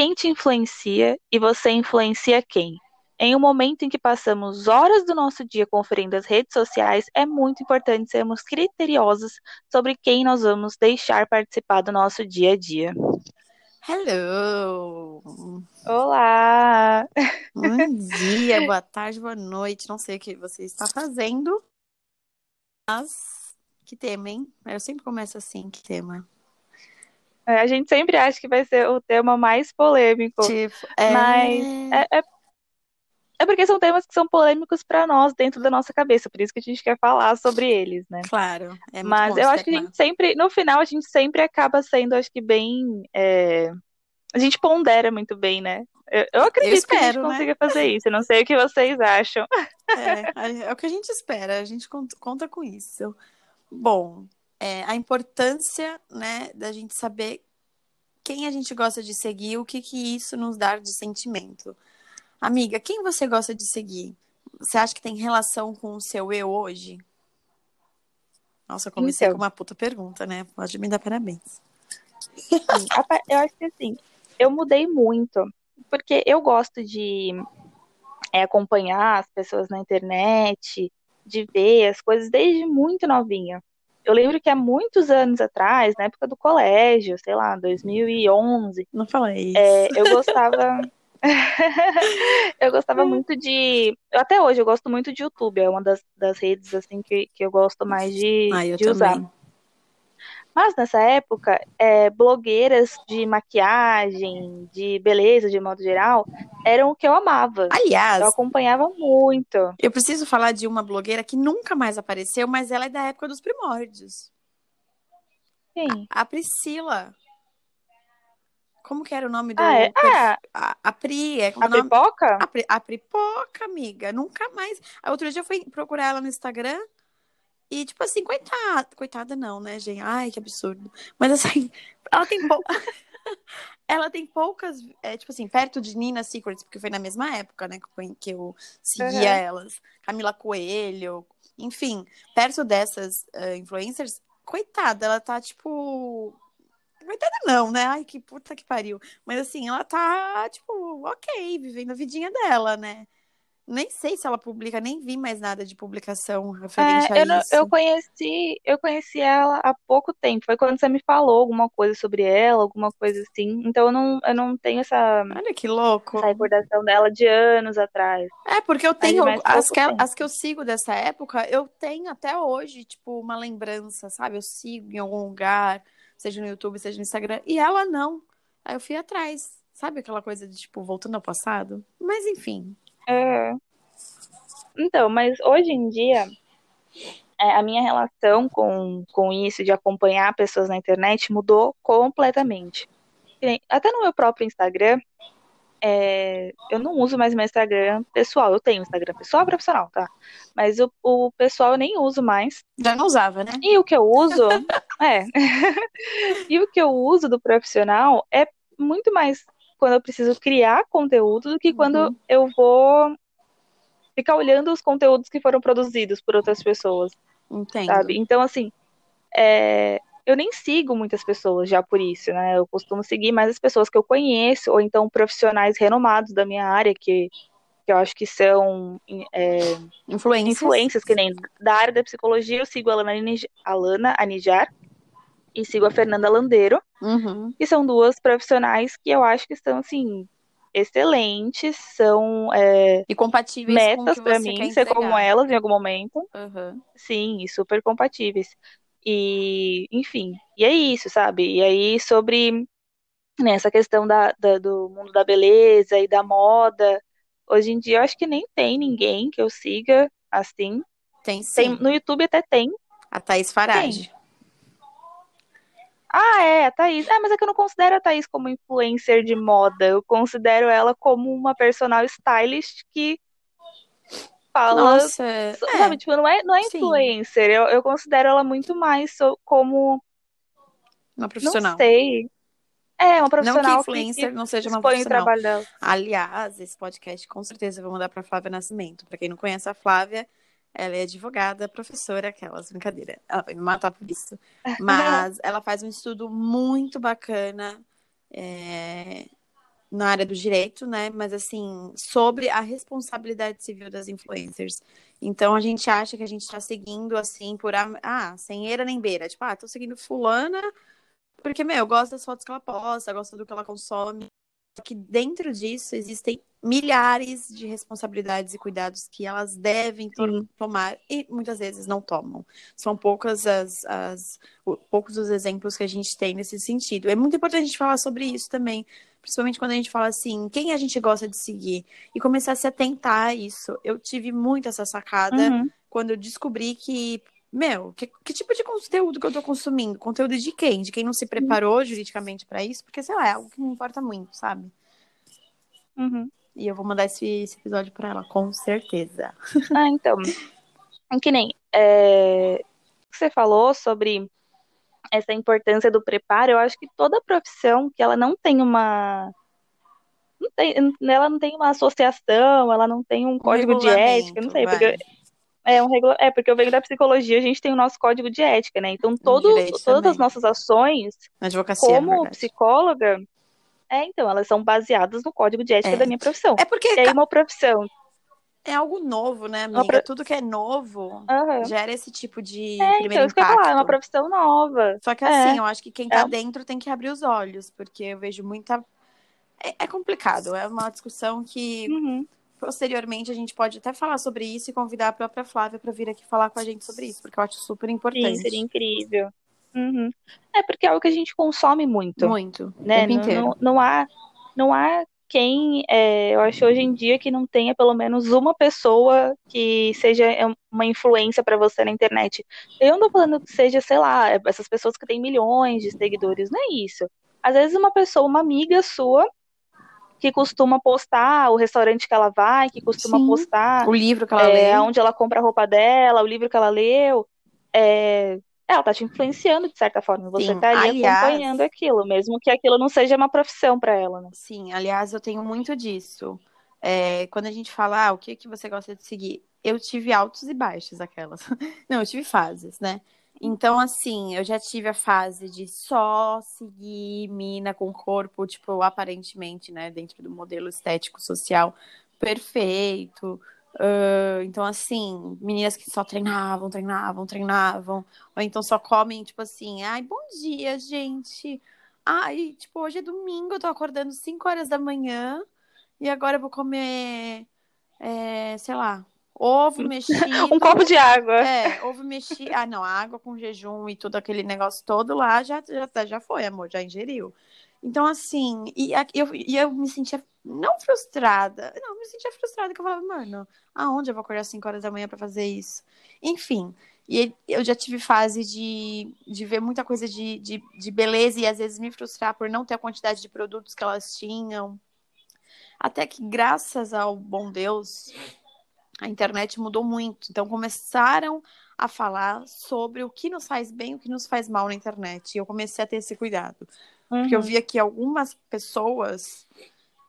quem te influencia e você influencia quem. Em um momento em que passamos horas do nosso dia conferindo as redes sociais, é muito importante sermos criteriosos sobre quem nós vamos deixar participar do nosso dia a dia. Hello! Olá! Bom dia, boa tarde, boa noite. Não sei o que você está fazendo, mas que tema, hein? Eu sempre começo assim, que tema. É, a gente sempre acha que vai ser o tema mais polêmico. Tipo, é... Mas é, é, é porque são temas que são polêmicos para nós dentro da nossa cabeça, por isso que a gente quer falar sobre eles, né? Claro. É Mas eu acho que a gente sempre, no final, a gente sempre acaba sendo, acho que bem. É... A gente pondera muito bem, né? Eu, eu acredito eu espero, que a gente né? consiga fazer isso. não sei o que vocês acham. É, é o que a gente espera, a gente conta com isso. Bom, é, a importância, né, da gente saber quem a gente gosta de seguir, o que que isso nos dá de sentimento. Amiga, quem você gosta de seguir? Você acha que tem relação com o seu eu hoje? Nossa, eu comecei então. com uma puta pergunta, né? Pode me dar parabéns. eu acho que assim, eu mudei muito, porque eu gosto de é, acompanhar as pessoas na internet, de ver as coisas desde muito novinha. Eu lembro que há muitos anos atrás, na época do colégio, sei lá, 2011. Não falei isso. É, eu gostava. eu gostava muito de. Até hoje eu gosto muito de YouTube, é uma das, das redes assim que, que eu gosto mais de, ah, de usar. Mas nessa época, é, blogueiras de maquiagem, de beleza, de modo geral, eram o que eu amava. Aliás, eu acompanhava muito. Eu preciso falar de uma blogueira que nunca mais apareceu, mas ela é da época dos primórdios. Sim. A, a Priscila. Como que era o nome do. Ah, é? ah, a, a Pri, é como a nome? Pripoca? A, Pri, a Pripoca, amiga. Nunca mais. A outro dia eu fui procurar ela no Instagram. E, tipo assim, coitada. Coitada não, né, gente? Ai, que absurdo. Mas assim, ela tem pou... ela tem poucas. É, tipo assim, perto de Nina Secrets, porque foi na mesma época, né, que eu seguia uhum. elas. Camila Coelho. Enfim, perto dessas uh, influencers, coitada, ela tá, tipo Coitada não, né? Ai, que puta que pariu. Mas assim, ela tá, tipo, ok, vivendo a vidinha dela, né? Nem sei se ela publica, nem vi mais nada de publicação referente é, a eu isso. eu conheci, eu conheci ela há pouco tempo. Foi quando você me falou alguma coisa sobre ela, alguma coisa assim. Então eu não, eu não tenho essa. Olha que louco. Essa recordação dela de anos atrás. É, porque eu tenho. As que, as que eu sigo dessa época, eu tenho até hoje, tipo, uma lembrança, sabe? Eu sigo em algum lugar seja no YouTube, seja no Instagram, e ela não. Aí eu fui atrás. Sabe aquela coisa de, tipo, voltando ao passado? Mas enfim. É. Então, mas hoje em dia, é, a minha relação com, com isso, de acompanhar pessoas na internet, mudou completamente. Até no meu próprio Instagram, é, eu não uso mais meu Instagram pessoal. Eu tenho Instagram pessoal e profissional, tá? Mas o, o pessoal eu nem uso mais. Já não usava, né? E o que eu uso, é. e o que eu uso do profissional é muito mais quando eu preciso criar conteúdo do que quando uhum. eu vou ficar olhando os conteúdos que foram produzidos por outras pessoas. Entendo. Sabe? Então, assim, é, eu nem sigo muitas pessoas já por isso, né? Eu costumo seguir mais as pessoas que eu conheço, ou então profissionais renomados da minha área, que, que eu acho que são é, influências. influências, que nem da área da psicologia, eu sigo a Alana, Alana Anijar e sigo a Fernanda Landeiro, uhum. que são duas profissionais que eu acho que estão, assim, excelentes, são é, e compatíveis metas para mim ser como elas em algum momento. Uhum. Sim, e super compatíveis. E, enfim, e é isso, sabe? E aí, sobre né, essa questão da, da, do mundo da beleza e da moda, hoje em dia eu acho que nem tem ninguém que eu siga assim. Tem sim. Tem, no YouTube até tem. A Thaís Farage. Ah, é, a Thaís. É, mas é que eu não considero a Thaís como influencer de moda. Eu considero ela como uma personal stylist que fala. Nossa, sabe, é. tipo, não é, não é influencer. Eu, eu considero ela muito mais como. Uma profissional. Não sei. É, uma profissional. Não que influencer que, não seja uma profissional. O trabalho dela. Aliás, esse podcast com certeza eu vou mandar pra Flávia Nascimento. Pra quem não conhece a Flávia, ela é advogada, professora, aquelas, brincadeira. Ela vai me matar por isso. Mas ela faz um estudo muito bacana. É na área do direito, né? Mas assim, sobre a responsabilidade civil das influencers. Então a gente acha que a gente está seguindo assim por ah, sem eira nem beira. Tipo, ah, tô seguindo fulana porque, meu, eu gosto das fotos que ela posta, gosto do que ela consome. Que dentro disso existem milhares de responsabilidades e cuidados que elas devem to tomar e muitas vezes não tomam. São poucas as, as, poucos os exemplos que a gente tem nesse sentido. É muito importante a gente falar sobre isso também, principalmente quando a gente fala assim, quem a gente gosta de seguir e começar a se atentar a isso. Eu tive muito essa sacada uhum. quando eu descobri que meu, que, que, tipo de conteúdo que eu tô consumindo? Conteúdo de quem? De quem não se preparou juridicamente para isso? Porque, sei lá, é algo que me importa muito, sabe? Uhum. E eu vou mandar esse, esse episódio para ela, com certeza. Ah, então. Que nem é, você falou sobre essa importância do preparo, eu acho que toda profissão que ela não tem uma. Não tem, ela não tem uma associação, ela não tem um código de ética, não sei, vai. porque é, um regula... é, porque eu venho da psicologia, a gente tem o nosso código de ética, né? Então, todo, todas também. as nossas ações, Advocacia, como psicóloga, é, então, elas são baseadas no código de ética é. da minha profissão. É porque. Aí, uma profissão. É algo novo, né, amiga? Pro... Tudo que é novo uhum. gera esse tipo de é, então, isso que eu falar, é uma profissão nova. Só que assim, é. eu acho que quem tá é. dentro tem que abrir os olhos, porque eu vejo muita. É, é complicado, é uma discussão que. Uhum posteriormente a gente pode até falar sobre isso e convidar a própria Flávia para vir aqui falar com a gente sobre isso, porque eu acho super importante. Sim, seria incrível. Uhum. É porque é algo que a gente consome muito. Muito. Né? Não, não, não, há, não há quem, é, eu acho hoje em dia que não tenha pelo menos uma pessoa que seja uma influência para você na internet. Eu não tô falando que seja, sei lá, essas pessoas que têm milhões de seguidores, não é isso. Às vezes uma pessoa, uma amiga sua, que costuma postar o restaurante que ela vai, que costuma Sim. postar o livro que ela é, lê, onde ela compra a roupa dela, o livro que ela leu. É, ela tá te influenciando de certa forma. Você Sim. tá ali aliás, acompanhando aquilo, mesmo que aquilo não seja uma profissão para ela, né? Sim, aliás, eu tenho muito disso. É, quando a gente fala, ah, o que, que você gosta de seguir? Eu tive altos e baixos, aquelas. Não, eu tive fases, né? Então, assim, eu já tive a fase de só seguir mina com corpo, tipo, aparentemente, né, dentro do modelo estético social perfeito. Uh, então, assim, meninas que só treinavam, treinavam, treinavam. Ou então só comem, tipo assim, ai, bom dia, gente. Ai, tipo, hoje é domingo, eu tô acordando 5 horas da manhã e agora eu vou comer, é, sei lá, Ovo mexido. um copo de água. É, ovo mexido. Ah, não, água com jejum e tudo aquele negócio todo lá já, já, já foi, amor, já ingeriu. Então, assim, e eu, e eu me sentia não frustrada. Não, me sentia frustrada que eu falava, mano, aonde eu vou acordar às 5 horas da manhã para fazer isso? Enfim. E eu já tive fase de, de ver muita coisa de, de, de beleza e às vezes me frustrar por não ter a quantidade de produtos que elas tinham. Até que, graças ao bom Deus, a internet mudou muito. Então começaram a falar sobre o que nos faz bem e o que nos faz mal na internet. E eu comecei a ter esse cuidado. Uhum. Porque eu uhum. via que algumas pessoas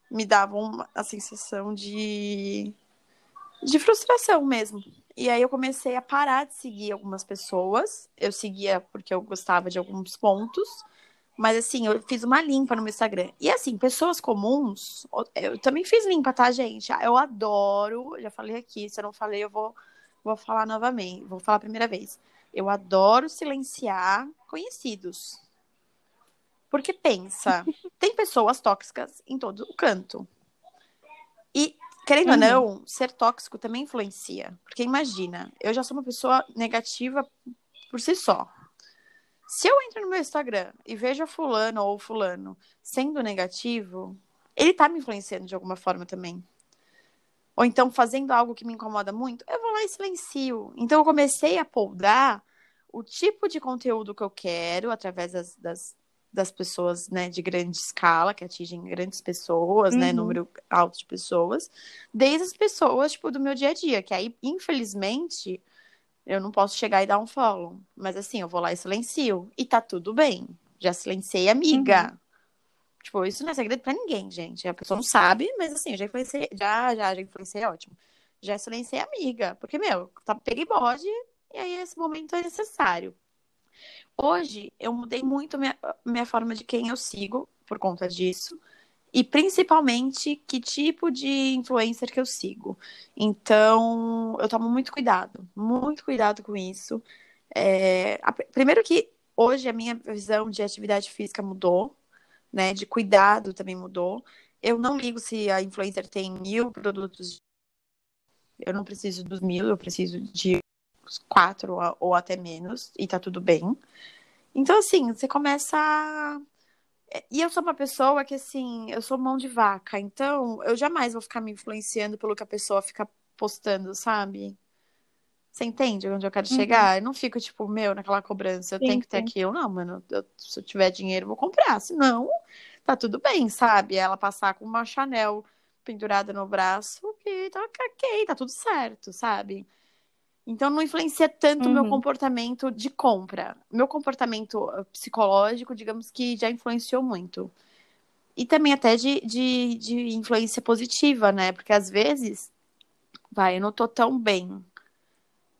me davam a sensação de, de frustração mesmo. E aí eu comecei a parar de seguir algumas pessoas. Eu seguia porque eu gostava de alguns pontos. Mas assim, eu fiz uma limpa no meu Instagram. E assim, pessoas comuns, eu também fiz limpa, tá, gente? Eu adoro, já falei aqui, se eu não falei, eu vou, vou falar novamente, vou falar a primeira vez. Eu adoro silenciar conhecidos. Porque pensa, tem pessoas tóxicas em todo o canto. E, querendo uhum. ou não, ser tóxico também influencia. Porque imagina, eu já sou uma pessoa negativa por si só. Se eu entro no meu Instagram e vejo fulano ou fulano sendo negativo, ele tá me influenciando de alguma forma também. Ou então fazendo algo que me incomoda muito, eu vou lá e silencio. Então eu comecei a poldar o tipo de conteúdo que eu quero através das, das, das pessoas né, de grande escala, que atingem grandes pessoas, né, uhum. né? Número alto de pessoas, desde as pessoas, tipo, do meu dia a dia, que aí, infelizmente, eu não posso chegar e dar um follow. Mas assim, eu vou lá e silencio. E tá tudo bem. Já silenciei amiga. Uhum. Tipo, isso não é segredo pra ninguém, gente. A pessoa não sabe, mas assim, já influenciei. Já, já, já influenciei, ótimo. Já silenciei amiga. Porque, meu, tá peguei bode. E aí esse momento é necessário. Hoje, eu mudei muito minha, minha forma de quem eu sigo por conta disso. E principalmente que tipo de influencer que eu sigo. Então, eu tomo muito cuidado, muito cuidado com isso. É, a, primeiro que hoje a minha visão de atividade física mudou, né? De cuidado também mudou. Eu não ligo se a influencer tem mil produtos. Eu não preciso dos mil, eu preciso de quatro ou até menos, e tá tudo bem. Então, assim, você começa e eu sou uma pessoa que, assim, eu sou mão de vaca, então eu jamais vou ficar me influenciando pelo que a pessoa fica postando, sabe? Você entende onde eu quero uhum. chegar? Eu não fico, tipo, meu, naquela cobrança, eu sim, tenho que ter sim. aquilo. Não, mano, eu, se eu tiver dinheiro, eu vou comprar. Se não, tá tudo bem, sabe? Ela passar com uma Chanel pendurada no braço, que tá ok, tá tudo certo, sabe? Então não influencia tanto o uhum. meu comportamento de compra. Meu comportamento uh, psicológico, digamos que já influenciou muito. E também até de, de, de influência positiva, né? Porque às vezes, vai, eu não tô tão bem.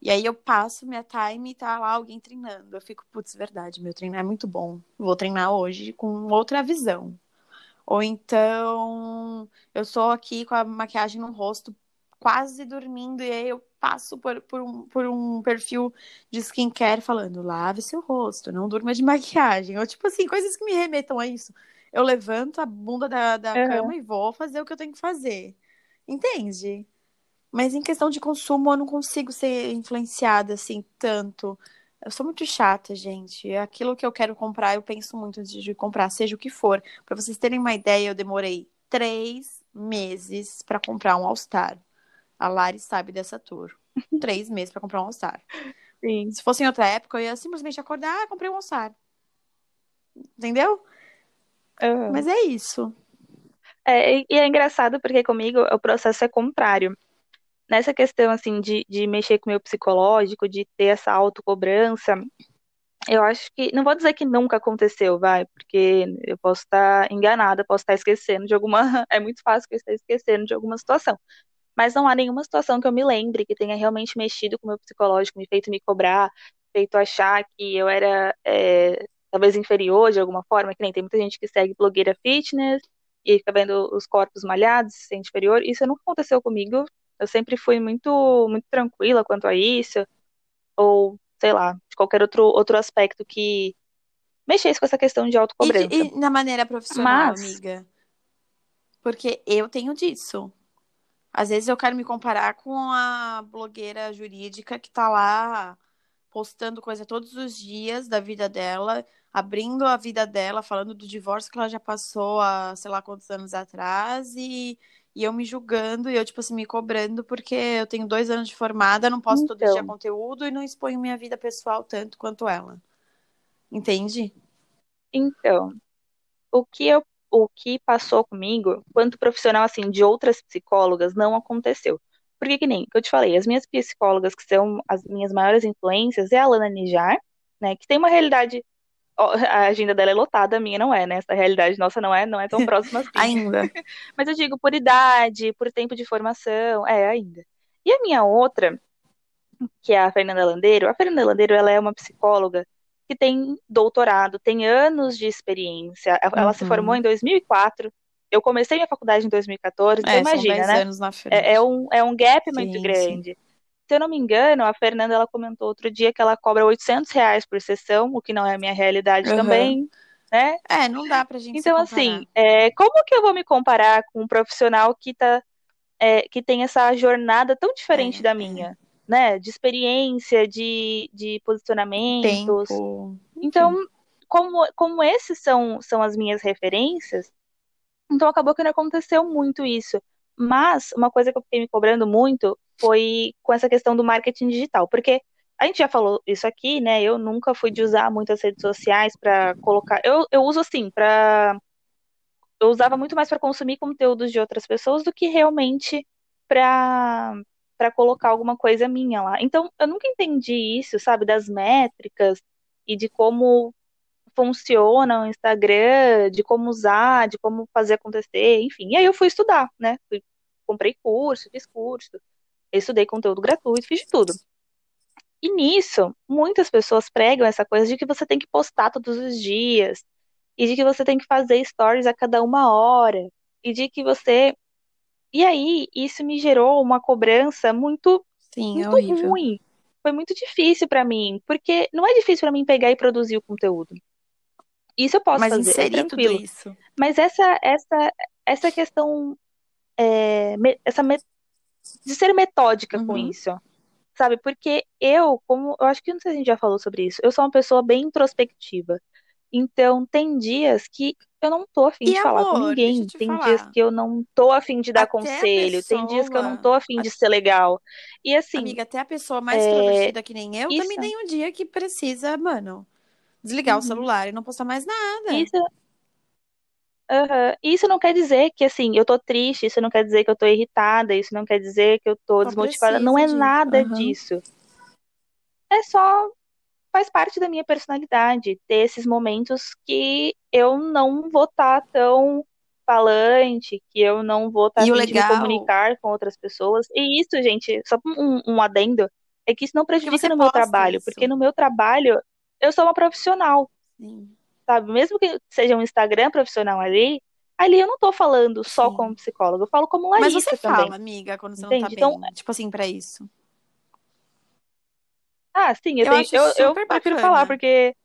E aí eu passo minha time e tá lá alguém treinando. Eu fico, putz, verdade, meu treino é muito bom. Vou treinar hoje com outra visão. Ou então, eu sou aqui com a maquiagem no rosto, quase dormindo, e aí eu passo por, por, um, por um perfil de skincare falando, lave seu rosto, não durma de maquiagem. Ou tipo assim, coisas que me remetam a isso. Eu levanto a bunda da, da uhum. cama e vou fazer o que eu tenho que fazer. Entende? Mas em questão de consumo, eu não consigo ser influenciada assim tanto. Eu sou muito chata, gente. Aquilo que eu quero comprar, eu penso muito antes de comprar, seja o que for. Para vocês terem uma ideia, eu demorei três meses para comprar um All-Star. A Lari sabe dessa tour. Três meses para comprar um All-Star. Se fosse em outra época, eu ia simplesmente acordar, ah, comprei um All-Star. Entendeu? Uhum. Mas é isso. É, e é engraçado porque comigo o processo é contrário. Nessa questão, assim, de, de mexer com o meu psicológico, de ter essa autocobrança, eu acho que. Não vou dizer que nunca aconteceu, vai, porque eu posso estar enganada, posso estar esquecendo de alguma. É muito fácil que eu esteja esquecendo de alguma situação mas não há nenhuma situação que eu me lembre que tenha realmente mexido com o meu psicológico, me feito me cobrar, feito achar que eu era é, talvez inferior de alguma forma, que nem tem muita gente que segue blogueira fitness e fica vendo os corpos malhados, se sente inferior. Isso nunca aconteceu comigo. Eu sempre fui muito, muito tranquila quanto a isso, ou sei lá, de qualquer outro, outro aspecto que mexesse com essa questão de autocobrança. E, e na maneira profissional, Mas... amiga? Porque eu tenho disso. Às vezes eu quero me comparar com a blogueira jurídica que tá lá postando coisa todos os dias da vida dela, abrindo a vida dela, falando do divórcio que ela já passou há sei lá quantos anos atrás e, e eu me julgando e eu, tipo assim, me cobrando porque eu tenho dois anos de formada, não posso então. todo dia então. conteúdo e não exponho minha vida pessoal tanto quanto ela. Entende? Então, o que eu o que passou comigo, quanto profissional, assim, de outras psicólogas, não aconteceu. Porque que nem, que eu te falei, as minhas psicólogas, que são as minhas maiores influências, é a Lana Nijar, né, que tem uma realidade, a agenda dela é lotada, a minha não é, né, essa realidade nossa não é, não é tão próxima assim. ainda. Mas eu digo, por idade, por tempo de formação, é, ainda. E a minha outra, que é a Fernanda Landeiro, a Fernanda Landeiro, ela é uma psicóloga que tem doutorado, tem anos de experiência. Ela uhum. se formou em 2004. Eu comecei minha faculdade em 2014, então é, imagina, né? É, é, um, é um gap sim, muito grande. Sim. Se eu não me engano, a Fernanda ela comentou outro dia que ela cobra 800 reais por sessão, o que não é a minha realidade uhum. também. Né? É, não dá pra gente Então, assim, é, como que eu vou me comparar com um profissional que, tá, é, que tem essa jornada tão diferente é, da minha? Né, de experiência, de, de posicionamentos. Tempo. Então, como, como esses são, são as minhas referências, então acabou que não aconteceu muito isso. Mas uma coisa que eu fiquei me cobrando muito foi com essa questão do marketing digital, porque a gente já falou isso aqui, né? Eu nunca fui de usar muitas redes sociais para colocar. Eu, eu uso assim, para. Eu usava muito mais para consumir conteúdos de outras pessoas do que realmente para para colocar alguma coisa minha lá. Então, eu nunca entendi isso, sabe, das métricas e de como funciona o Instagram, de como usar, de como fazer acontecer, enfim. E aí eu fui estudar, né? Fui, comprei curso, fiz curso, estudei conteúdo gratuito, fiz de tudo. E nisso, muitas pessoas pregam essa coisa de que você tem que postar todos os dias e de que você tem que fazer stories a cada uma hora e de que você. E aí, isso me gerou uma cobrança muito, Sim, é muito horrível. ruim. Foi muito difícil pra mim, porque não é difícil pra mim pegar e produzir o conteúdo. Isso eu posso Mas fazer, é inserir tudo tranquilo. isso. Mas essa, essa, essa questão, é, me- essa de ser metódica com Uhum. isso, sabe? Porque eu, como eu acho que não sei se a gente já falou sobre isso, eu sou uma pessoa bem introspectiva. Então, tem dias que eu não tô afim de falar com amor, ninguém. te Tem dias falar. que eu não tô afim de dar Até conselho. Tem dias que eu não pessoa, tô afim de ser legal. E assim, amiga, até a pessoa mais é, extrovertida que nem eu também isso, tem um dia que precisa, mano, desligar o uhum, celular e não postar mais nada. isso, aham. Isso não quer dizer que assim, eu tô triste, isso não quer dizer que eu tô irritada, isso não quer dizer que eu tô Só desmotivada. Não é nada Aham. disso. É só faz parte da minha personalidade ter esses momentos que eu não vou estar tão falante, que eu não vou estar E o afim de me legal comunicar com outras pessoas. E isso, gente, só um, um adendo, é que isso não prejudica no meu trabalho, porque isso. no meu trabalho eu sou uma profissional, Sim, sabe? Mesmo que seja um Instagram profissional ali, ali eu não tô falando só sim. como psicóloga, eu falo como Mas você Larissa também, fala, amiga, quando você não tá entende? Então, bem. Tipo assim, pra isso. Ah, sim, eu Eu tenho, eu, eu prefiro falar, porque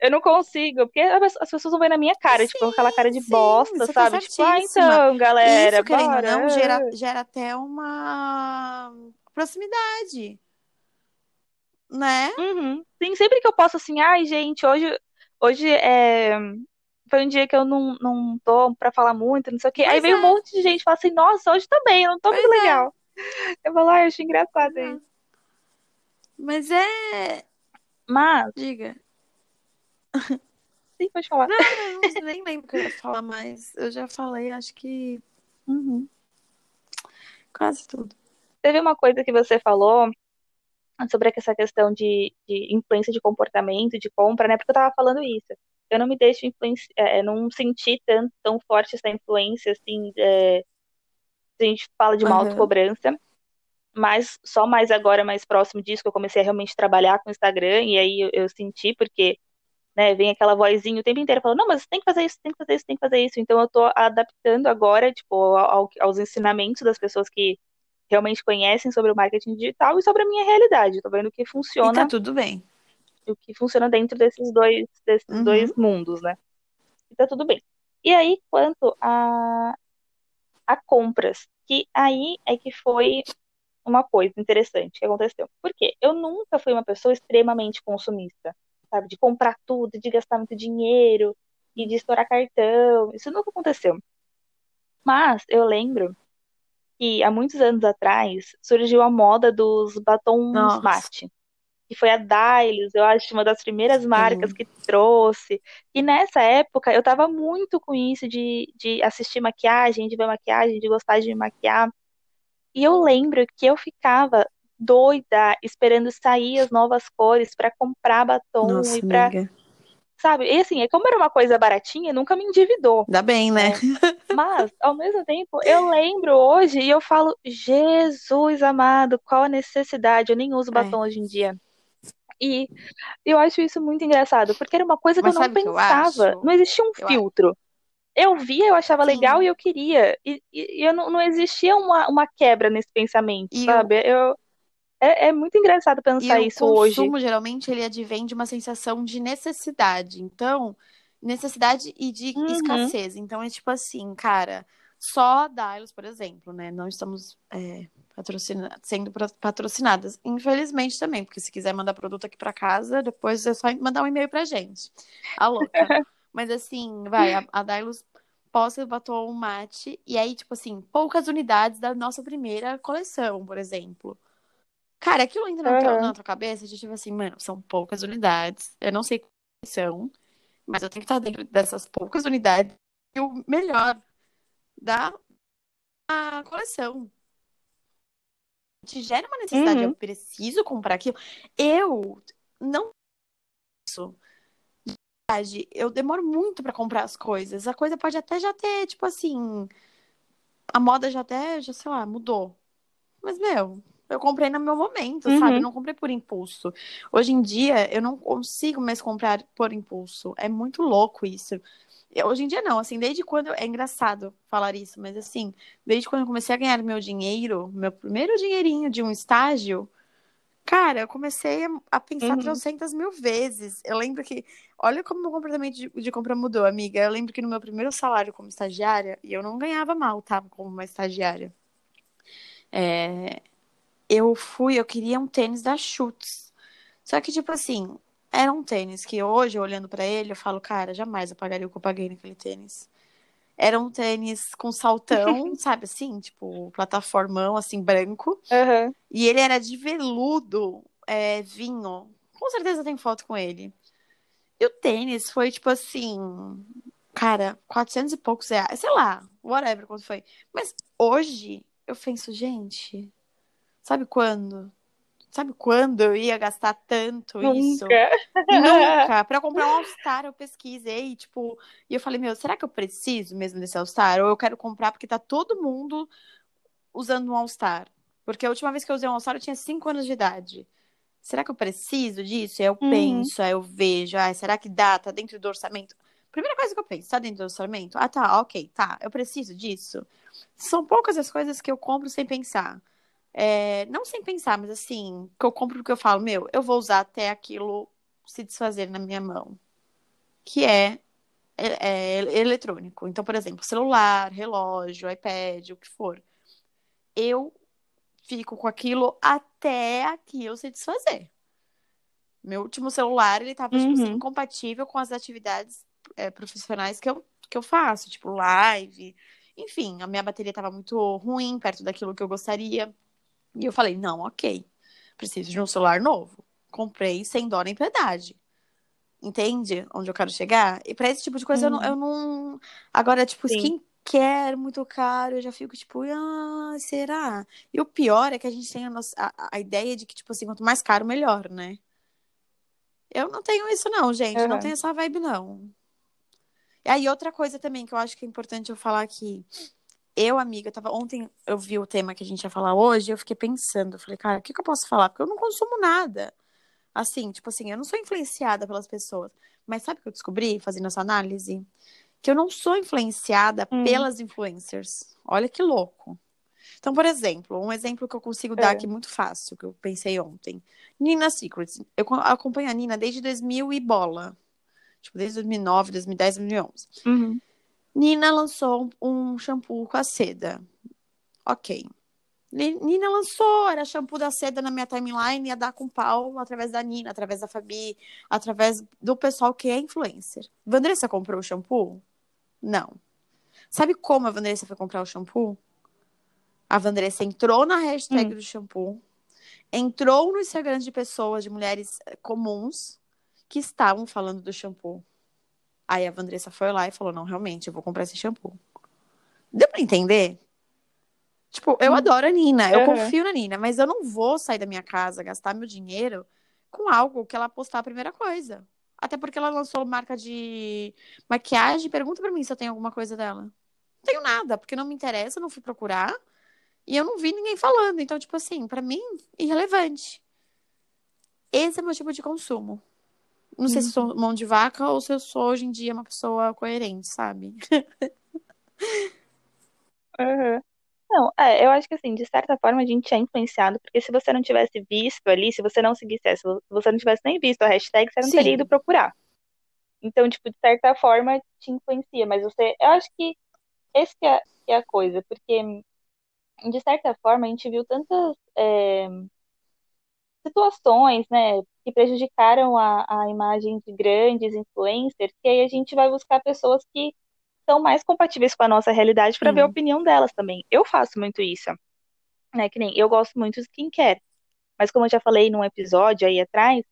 Eu não consigo, porque as pessoas vão ver na minha cara, tipo, aquela cara de Sim, sim, bosta, tá sabe? Tipo, ah, então, galera, isso, querendo bora. não, gera, gera até uma proximidade, né? Uhum. Sim, sempre que eu posso assim, ai, gente, hoje, hoje é... foi um dia que eu não, não tô pra falar muito, não sei o quê. Aí Pois vem um é, monte de gente e fala assim, nossa, hoje também, eu não tô muito pois é, legal. Eu falo, ai, eu acho engraçado é. isso. Mas é. Mas, Diga. sim, pode falar. Não, não nem lembro o que eu ia falar mais. Eu já falei, acho que Uhum. quase tudo. Teve uma coisa que você falou sobre essa questão de, de influência de comportamento, de compra, né? Porque eu tava falando isso. Eu não me deixo influenciar, é, não senti tanto, tão forte essa influência, assim, é, a gente fala de uma Aham. autocobrança, mas só mais agora, mais próximo disso, que eu comecei a realmente trabalhar com o Instagram, e aí eu, eu senti, porque, né, vem aquela vozinha o tempo inteiro falando, não, mas você tem que fazer isso, tem que fazer isso, tem que fazer isso. Então eu tô adaptando agora, tipo, ao- aos ensinamentos das pessoas que realmente conhecem sobre o marketing digital e sobre a minha realidade. Tô vendo o que E tá funciona, tudo bem. o que funciona dentro desses dois, desses Uhum. dois mundos, né? E tá tudo bem. E aí, quanto a, a compras, que aí é que foi uma coisa interessante que aconteceu. Porque eu nunca fui uma pessoa extremamente consumista, sabe? De comprar tudo, de gastar muito dinheiro e de estourar cartão. Isso nunca aconteceu. Mas eu lembro que há muitos anos atrás surgiu a moda dos batons Nossa, mate, que foi a Dailus, eu acho, uma das primeiras marcas sim. que trouxe. E nessa época eu tava muito com isso de, de assistir maquiagem, de ver maquiagem, de gostar de me maquiar. E eu lembro que eu ficava doida esperando sair as novas cores pra comprar batom Nossa, e pra, amiga. sabe? E assim, é como era uma coisa baratinha, nunca me endividou Ainda bem, né? né? Mas, ao mesmo tempo, eu lembro hoje e eu falo, Jesus amado, qual a necessidade? Eu nem uso É. batom hoje em dia. E eu acho isso muito engraçado, porque era uma coisa que eu Mas não que eu pensava, acho? não existia um Eu, filtro. Eu via, eu achava legal e sim. eu queria. E, e- e eu não, não existia uma, uma quebra nesse pensamento, E o, sabe? Eu, é, é muito engraçado pensar o isso hoje. consumo, geralmente, ele advém de uma sensação de necessidade. Então, necessidade e de Uhum, escassez. Então, é tipo assim, cara, só Dylos, por exemplo, né? Não estamos é, patrocina- sendo patrocinadas. Infelizmente também, porque se quiser mandar produto aqui pra casa, depois é só mandar um e-mail pra gente. A louca. Mas assim, vai, a, a Dylos posta o batom mate, e aí, tipo assim, poucas unidades da nossa primeira coleção, por exemplo. Cara, aquilo entra na, tua- aham, na tua cabeça de tipo assim, mano, são poucas unidades. Eu não sei quais são, mas eu tenho que estar dentro dessas poucas unidades e o melhor da a coleção. Te gera uma necessidade, eu uhum, preciso comprar aquilo. Eu não isso. Verdade, Eu demoro muito pra comprar as coisas. A coisa pode até já ter, tipo assim, a moda já até, já sei lá, mudou. Mas, meu, Eu comprei no meu momento, Uhum. sabe? Eu não comprei por impulso. Hoje em dia, eu não consigo mais comprar por impulso. É muito louco isso. Eu- hoje em dia, não. Assim, desde quando. É engraçado falar isso, mas assim, desde quando eu comecei a ganhar meu dinheiro, meu primeiro dinheirinho de um estágio, cara, eu comecei a, pensar Uhum. trocentas mil vezes. Eu lembro que. Olha como meu comportamento de, de compra mudou, amiga. Eu lembro que no meu primeiro salário como estagiária, e eu não ganhava mal, tá? Como uma estagiária. É, eu fui, eu queria um tênis da Schutz. Só que, tipo assim, era um tênis que hoje, olhando pra ele, eu falo, cara, jamais eu pagaria o que eu paguei naquele tênis. Era um tênis com saltão, sabe assim? Tipo, plataformão, assim, branco. Aham. E ele era de veludo, é, vinho. Com certeza tem foto com ele. E o tênis foi, tipo assim, cara, 400 e poucos reais. Sei lá, whatever quanto foi. Mas hoje, eu penso, gente, sabe quando? Sabe quando eu ia gastar tanto isso? Nunca. Nunca. Pra comprar um All-Star, eu pesquisei, tipo, e eu falei, meu, será que eu preciso mesmo desse All-Star? Ou eu quero comprar porque tá todo mundo usando um All-Star? Porque a última vez que eu usei um All-Star eu tinha 5 anos de idade. Será que eu preciso disso? Aí eu Uhum. penso, aí eu vejo, ah, será que dá? Tá dentro do orçamento? Primeira coisa que eu penso, tá dentro do orçamento? Ah, tá, ok, tá, eu preciso disso. São poucas as coisas que eu compro sem pensar. É, não sem pensar, mas assim, que eu compro porque eu falo, meu, eu vou usar até aquilo se desfazer na minha mão. Que é, é, é eletrônico. Então, por exemplo, celular, relógio, iPad, o que for. Eu fico com aquilo até aquilo se desfazer. Meu último celular, ele tava, tipo assim, Uhum. incompatível com as atividades é, profissionais que eu, que eu faço, tipo live. Enfim, a minha bateria tava muito ruim, perto daquilo que eu gostaria. E eu falei, não, ok, preciso de um celular novo. Comprei sem dó nem piedade. Entende onde eu quero chegar? E pra esse tipo de coisa eu, não, eu não. Agora, tipo, Sim. skincare muito caro, eu já fico tipo, ah, será? E o pior é que a gente tem a, nossa- a- a ideia de que, tipo assim, quanto mais caro, melhor, né? Eu não tenho isso, não, gente. Não Aham. tenho essa vibe, não. E aí, outra coisa também que eu acho que é importante eu falar aqui. Eu, amiga, eu tava. Ontem eu vi o tema que a gente ia falar hoje, e eu fiquei pensando, eu falei, cara, o que que eu posso falar? Porque eu não consumo nada. Assim, tipo assim, eu não sou influenciada pelas pessoas. Mas sabe o que eu descobri fazendo essa análise? Que eu não sou influenciada Hum. pelas influencers. Olha que louco. Então, por exemplo, um exemplo que eu consigo dar É. aqui muito fácil, que eu pensei ontem. Nina Secrets. Eu co- acompanho a Nina desde 2000 e bola. Tipo, desde 2009, 2010, 2011. Uhum. Nina lançou um shampoo com a seda. Ok. Ni- Nina lançou, era shampoo da seda na minha timeline, ia dar com pau através da Nina, através da Fabi, através do pessoal que é influencer. Vandressa comprou o shampoo? Não. Sabe como a Vandressa foi comprar o shampoo? A Vandressa entrou na hashtag Hum. do shampoo, entrou no Instagram de pessoas, de mulheres comuns, que estavam falando do shampoo. Aí a Vandressa foi lá e falou: Não, realmente, eu vou comprar esse shampoo. Deu pra entender? Tipo, eu Hum. adoro a Nina, eu Aham. confio na Nina, mas eu não vou sair da minha casa, gastar meu dinheiro com algo que ela postar a primeira coisa. Até porque ela lançou marca de maquiagem. Pergunta pra mim se eu tenho alguma coisa dela. Não tenho nada, porque não me interessa, não fui procurar. E eu não vi ninguém falando. Então, tipo assim, pra mim, irrelevante. Esse é meu tipo de consumo. Não sei se sou mão de vaca ou se eu sou hoje em dia uma pessoa coerente, sabe? Aham. Não, é, eu acho que assim, de certa forma a gente é influenciado, porque se você não tivesse visto ali, se você não seguisse essa, se você não tivesse nem visto a hashtag, você não Sim. teria ido procurar. Então, tipo, de certa forma te influencia, mas você, eu acho que esse que é, que é a coisa, porque de certa forma a gente viu tantas é, situações, né, que prejudicaram a, a imagem de grandes influencers, que aí a gente vai buscar pessoas que são mais compatíveis com a nossa realidade para ver a opinião delas também. Eu faço muito isso, né? Que nem eu gosto muito de skincare, mas como eu já falei num episódio aí atrás,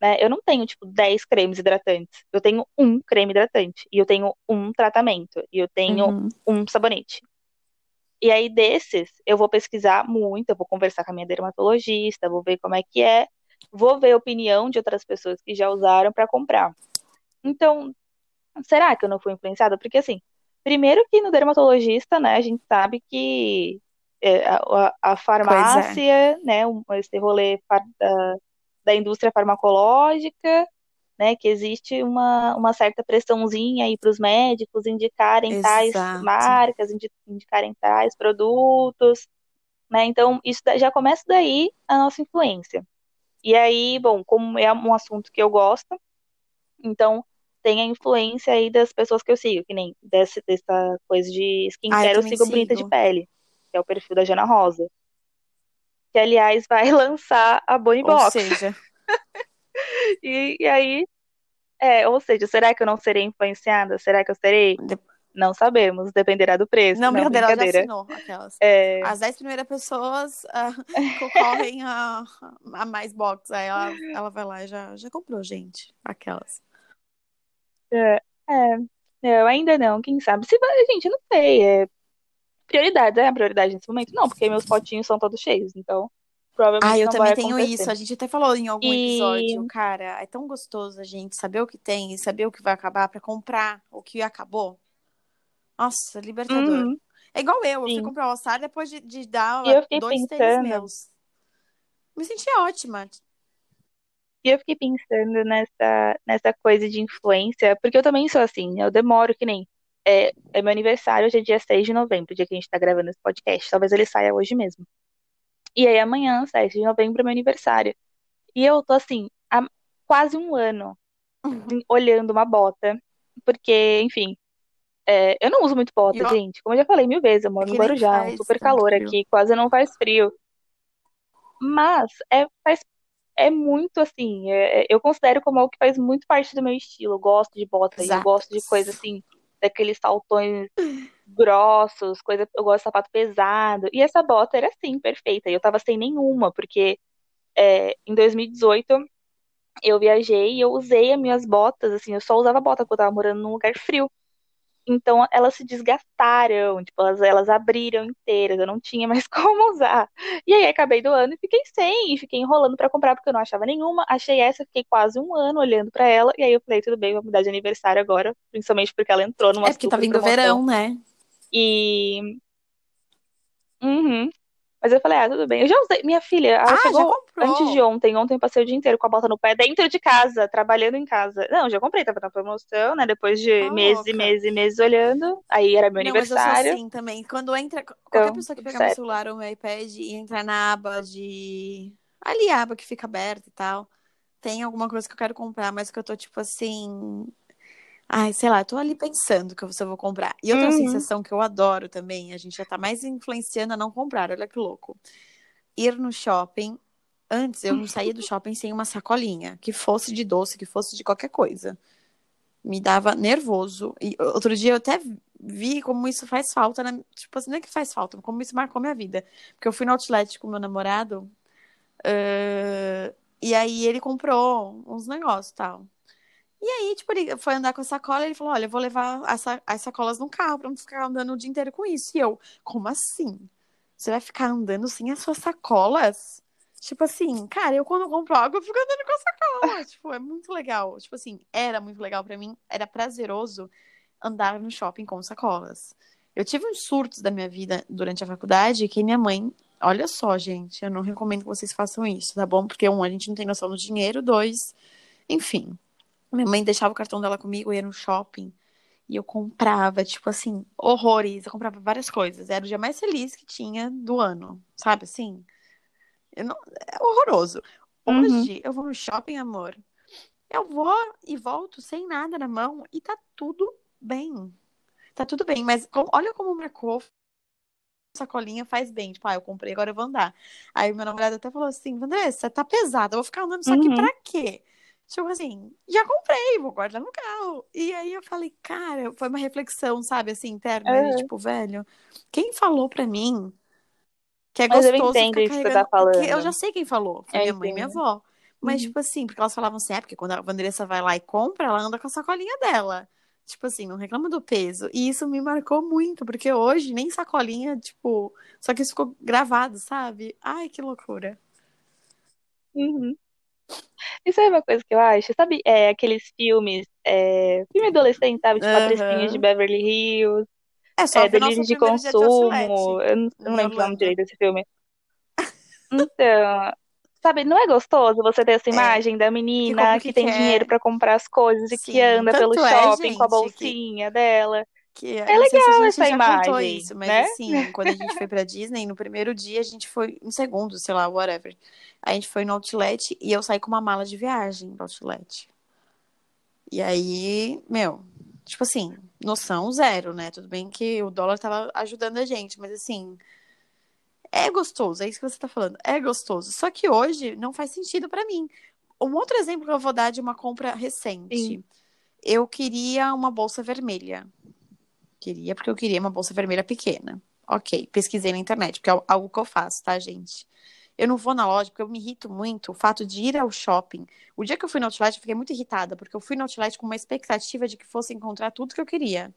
né? Eu não tenho tipo 10 cremes hidratantes. Eu tenho um creme hidratante e eu tenho um tratamento e eu tenho Uhum. um sabonete. E aí desses eu vou pesquisar muito, eu vou conversar com a minha dermatologista, vou ver como é que é, vou ver a opinião de outras pessoas que já usaram para comprar. Então, será que eu não fui influenciada? Porque assim, primeiro que no dermatologista, né, a gente sabe que é, a, a farmácia, né, um, esse rolê da, da indústria farmacológica, né, que existe uma, uma certa pressãozinha aí para os médicos indicarem Exato. tais marcas, indicarem tais produtos, né? Então, isso já começa daí a nossa influência. E aí, bom, como é um assunto que eu gosto, então tem a influência aí das pessoas que eu sigo, que nem desse, dessa coisa de skincare, ah, eu, eu sigo, sigo Bonita de Pele, que é o perfil da Jana Rosa. Que, aliás, vai lançar a Bonnie Box. Ou seja... e, e, aí, é, ou seja, será que eu não serei influenciada? Será que eu serei? Não sabemos, dependerá do preço. Não, não brincadeira, brincadeira. Ela já assinou aquelas. É... As 10 primeiras pessoas uh, concorrem a, a mais box. Aí ela, ela vai lá e já, já comprou, gente. Aquelas. É, é, eu ainda não, quem sabe? Se vai, gente, eu não sei. É... Prioridade, é a prioridade nesse momento? Não, porque meus potinhos são todos cheios, então provavelmente ah, eu não também vai tenho acontecer. isso. A gente até falou em algum E- episódio, cara. É tão gostoso a gente saber o que tem e saber o que vai acabar pra comprar o que acabou. Nossa, libertador. Uhum. É igual eu, eu fui comprar o All-Star depois de, de dar dois tênis pensando- meus. Me senti ótima. E eu fiquei pensando nessa, nessa coisa de influência, porque eu também sou assim, eu demoro que nem. É, é meu aniversário, hoje é dia 6 de novembro, dia que a gente tá gravando esse podcast. Talvez ele saia hoje mesmo. E aí amanhã, 7 de novembro, é meu aniversário. E eu tô assim, há quase um ano em- olhando uma bota. Porque, enfim, é, eu não uso muito bota, E ó- gente. Como eu já falei mil vezes, eu moro que no Guarujá, um faz super calor frio. aqui, quase não faz frio. Mas é, faz, é muito assim, é- é- eu considero como algo que faz muito parte do meu estilo. Eu gosto de bota, e eu Exato. gosto de coisa assim, daqueles saltões grossos, coisa, eu gosto de sapato pesado. E essa bota era assim, perfeita. E eu tava sem nenhuma, porque é, em 2018 eu viajei e eu usei as minhas botas, assim, eu só usava bota porque eu tava morando num lugar frio. Então elas se desgastaram, tipo, elas, elas abriram inteiras, eu não tinha mais como usar. E aí acabei do ano e fiquei sem, e fiquei enrolando pra comprar porque eu não achava nenhuma. Achei essa, fiquei quase um ano olhando pra ela, e aí eu falei, tudo bem, vou mudar de aniversário agora, principalmente porque ela entrou numa É porque tá vindo o promoção. verão, né? E. Uhum. Mas eu falei, ah, tudo bem. Eu já usei. Minha filha, ela Ah, chegou antes de ontem. Ontem eu passei o dia inteiro com a bota no pé, dentro de casa, trabalhando em casa. Não, já comprei, tava na promoção, né? Depois de Tá meses e meses e meses olhando. Aí era meu Não, mas eu sou aniversário. assim também. Quando entra. Qualquer Então, pessoa que pegar meu certo. celular ou meu iPad e entrar na aba de. Ali, a aba que fica aberta e tal. Tem alguma coisa que eu quero comprar, mas que eu tô tipo assim. Ai, sei lá, tô ali pensando que eu, eu vou comprar. E outra Uhum. sensação que eu adoro também, a gente já tá mais influenciando a não comprar, olha que louco. Ir no shopping. Antes eu não saía do shopping sem uma sacolinha, que fosse de doce, que fosse de qualquer coisa. Me dava nervoso. E outro dia eu até vi como isso faz falta, na... tipo assim, não é que faz falta, como isso marcou minha vida. Porque eu fui no outlet com meu namorado, eh, e aí ele comprou uns negócios e tal. E aí, tipo, ele foi andar com a sacola e ele falou: Olha, eu vou levar as, as sacolas no carro pra não ficar andando o dia inteiro com isso. E eu, como assim? Você vai ficar andando sem as suas sacolas? Tipo assim, cara, eu quando compro algo, eu fico andando com a sacola. tipo, é muito legal. Tipo assim, era muito legal pra mim, era prazeroso andar no shopping com sacolas. Eu tive uns surtos da minha vida durante a faculdade que minha mãe, olha só, gente, eu não recomendo que vocês façam isso, tá bom? Porque um, a gente não tem noção do dinheiro, dois, enfim. Minha mãe deixava o cartão dela comigo, eu ia no shopping e eu comprava, tipo assim, horrores. Eu comprava várias coisas. Era o dia mais feliz que tinha do ano, sabe assim? Não... É horroroso. Uhum. Hoje eu vou no shopping, amor. Eu vou e volto sem nada na mão e tá tudo bem. Tá tudo bem, mas olha como marcou. Sacolinha faz bem. Tipo, ah, eu comprei, agora eu vou andar. Aí meu namorado até falou assim: Vanessa, tá pesado, eu vou ficar andando isso aqui Uhum. pra quê? Tipo assim, já comprei, vou guardar no carro. E aí eu falei, cara, foi uma reflexão, sabe, assim, interna, de Uhum. tipo, velho, quem falou pra mim que é Mas eu gostoso entendo ficar que você tá? Porque eu falando. já sei quem falou, foi Eu minha mãe e minha avó. Mas, Uhum. tipo assim, porque elas falavam assim, é, porque quando a Vanessa vai lá e compra, ela anda com a sacolinha dela. Tipo assim, não reclama do peso. E isso me marcou muito, porque hoje nem sacolinha, tipo, só que isso ficou gravado, sabe? Ai, que loucura. Uhum. Isso é uma coisa que eu acho, sabe? É, aqueles filmes, é, filme adolescente, sabe? Tipo Patricinhas de. Beverly Hills. É só é, Delírio de Consumo. Eu não, não em lembro o nome direito desse filme. Então, sabe, não é gostoso você ter essa É, imagem da que menina que que tem dinheiro quer. pra comprar as coisas e que Sim. anda pelo é, shopping com a gente, que, bolsinha dela. Que É não sei se a legal gente essa já contou imagem, isso, mas né? assim, quando a gente foi pra Disney, no primeiro dia a gente foi, no segundo, sei lá, whatever. A gente foi no Outlet e eu saí com uma mala de viagem pro Outlet. E aí, meu, tipo assim, noção zero, né? Tudo bem que o dólar tava ajudando a gente, mas assim, é gostoso, é isso que você tá falando, é gostoso. Só que hoje não faz sentido pra mim. Um outro exemplo que eu vou dar de uma compra Sim. recente. Eu queria uma bolsa vermelha. Queria, porque eu queria uma bolsa vermelha pequena. Ok, pesquisei na internet, porque é algo que eu faço, tá, gente? Eu não vou na loja porque eu me irrito muito o fato de ir ao shopping. O dia que eu fui no Outlet, eu fiquei muito irritada, porque eu fui no Outlet com uma expectativa de que fosse encontrar tudo que eu queria.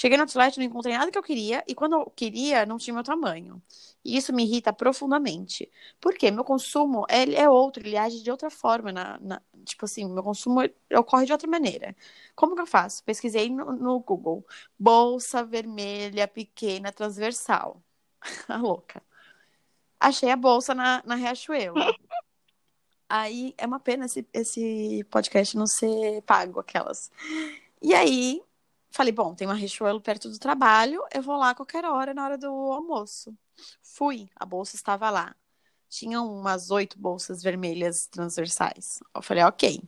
Cheguei no Outlet, não encontrei nada que eu queria, e quando eu queria, não tinha meu tamanho. E isso me irrita profundamente. Por quê? Meu consumo é outro, ele age de outra forma. Na, na- tipo assim, meu consumo ocorre de outra maneira. Como que eu faço? Pesquisei no, no Google. Bolsa vermelha, pequena, transversal. A louca. Achei a bolsa na, na Riachuelo. Aí é uma pena esse, esse podcast não ser pago, aquelas. E aí, falei, bom, tem uma Riachuelo perto do trabalho, eu vou lá a qualquer hora, na hora do almoço. Fui, a bolsa estava lá. Tinha umas oito bolsas vermelhas transversais. Eu falei, ok.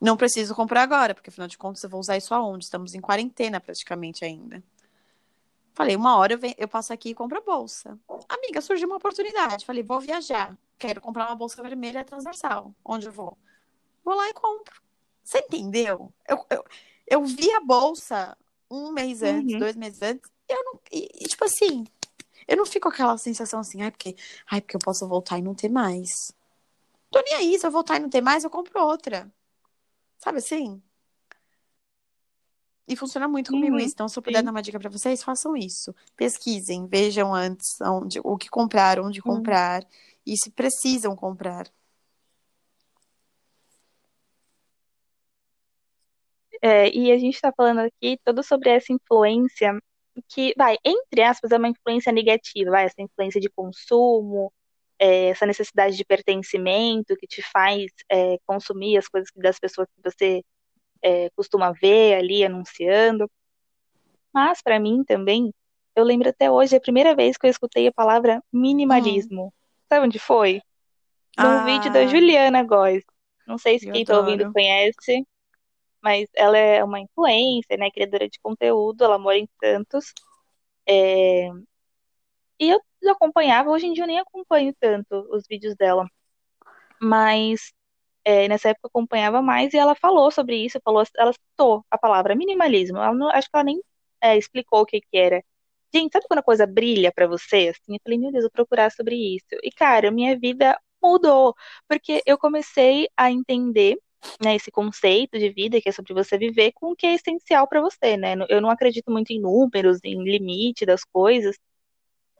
Não preciso comprar agora, porque afinal de contas eu vou usar isso aonde? Estamos em quarentena praticamente ainda. Falei, uma hora eu, venho, eu passo aqui e compro a bolsa. Amiga, surgiu uma oportunidade. Falei, vou viajar. Quero comprar uma bolsa vermelha transversal. Onde eu vou? Vou lá e compro. Você entendeu? Eu, eu, eu vi a bolsa um mês antes, Uhum. dois meses antes, e eu não. E, e, tipo assim, eu não fico com aquela sensação assim, ai, porque, ai, porque eu posso voltar e não ter mais. Tô nem aí, se eu voltar e não ter mais, eu compro outra. Sabe assim? E funciona muito comigo Uhum. isso. Então, se eu puder Sim. dar uma dica pra vocês, façam isso. Pesquisem, vejam antes onde, o que comprar, onde Hum. comprar e se precisam comprar. É, e a gente está falando aqui todo sobre essa influência que, vai, entre aspas, é uma influência negativa, vai, essa influência de consumo, é, essa necessidade de pertencimento que te faz é, consumir as coisas das pessoas que você é, costuma ver ali anunciando. Mas, para mim também, eu lembro até hoje, a primeira vez que eu escutei a palavra minimalismo. Sabe onde foi? Num vídeo da Ah, Juliana Góes. Não sei se eu quem tá ouvindo conhece, mas ela é uma influencer, né, criadora de conteúdo, ela mora em Santos. É, E eu acompanhava, hoje em dia eu nem acompanho tanto os vídeos dela, mas é, nessa época eu acompanhava mais e ela falou sobre isso, falou, ela citou a palavra minimalismo. Ela não- acho que ela nem é, explicou o que que era. Gente, sabe quando a coisa brilha pra você? Assim, eu falei, meu Deus, eu vou procurar sobre isso. E, cara, minha vida mudou, porque eu comecei a entender, né, esse conceito de vida que é sobre você viver com o que é essencial pra você, né? Eu não acredito muito em números, em limite das coisas,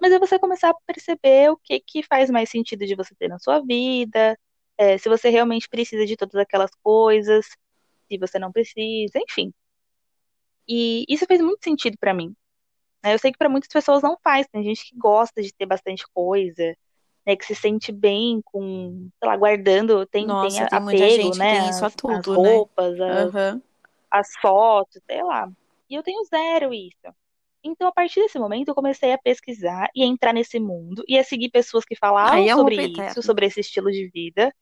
mas é você começar a perceber o que que faz mais sentido de você ter na sua vida, é, se você realmente precisa de todas aquelas coisas, se você não precisa, enfim. E isso fez muito sentido pra mim. né? Eu sei que pra muitas pessoas não faz, tem gente que gosta de ter bastante coisa, né, que se sente bem com, sei lá, guardando, tem, tem Nossa, a- tem muita apego, gente que né, tem isso a as, as tudo, né? roupas, as, Aham. as fotos, sei lá. E eu tenho zero isso. Então, a partir desse momento, eu comecei a pesquisar e a entrar nesse mundo e a seguir pessoas que falavam é sobre isso, eterno. sobre esse estilo de vida,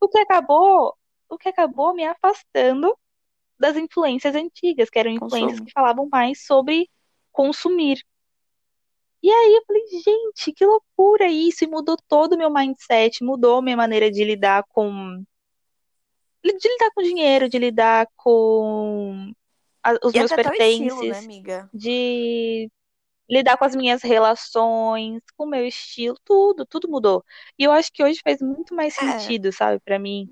o que acabou, o que acabou me afastando das influências antigas, que eram influências Consumo. que falavam mais sobre consumir. E aí eu falei, gente, que loucura isso! E mudou todo o meu mindset, mudou a minha maneira de lidar com. De lidar com dinheiro, de lidar com a- os E meus teu estilo, né, pertences, amiga? de lidar com as minhas relações, com o meu estilo, tudo, tudo mudou. E eu acho que hoje faz muito mais É. sentido, sabe, pra mim,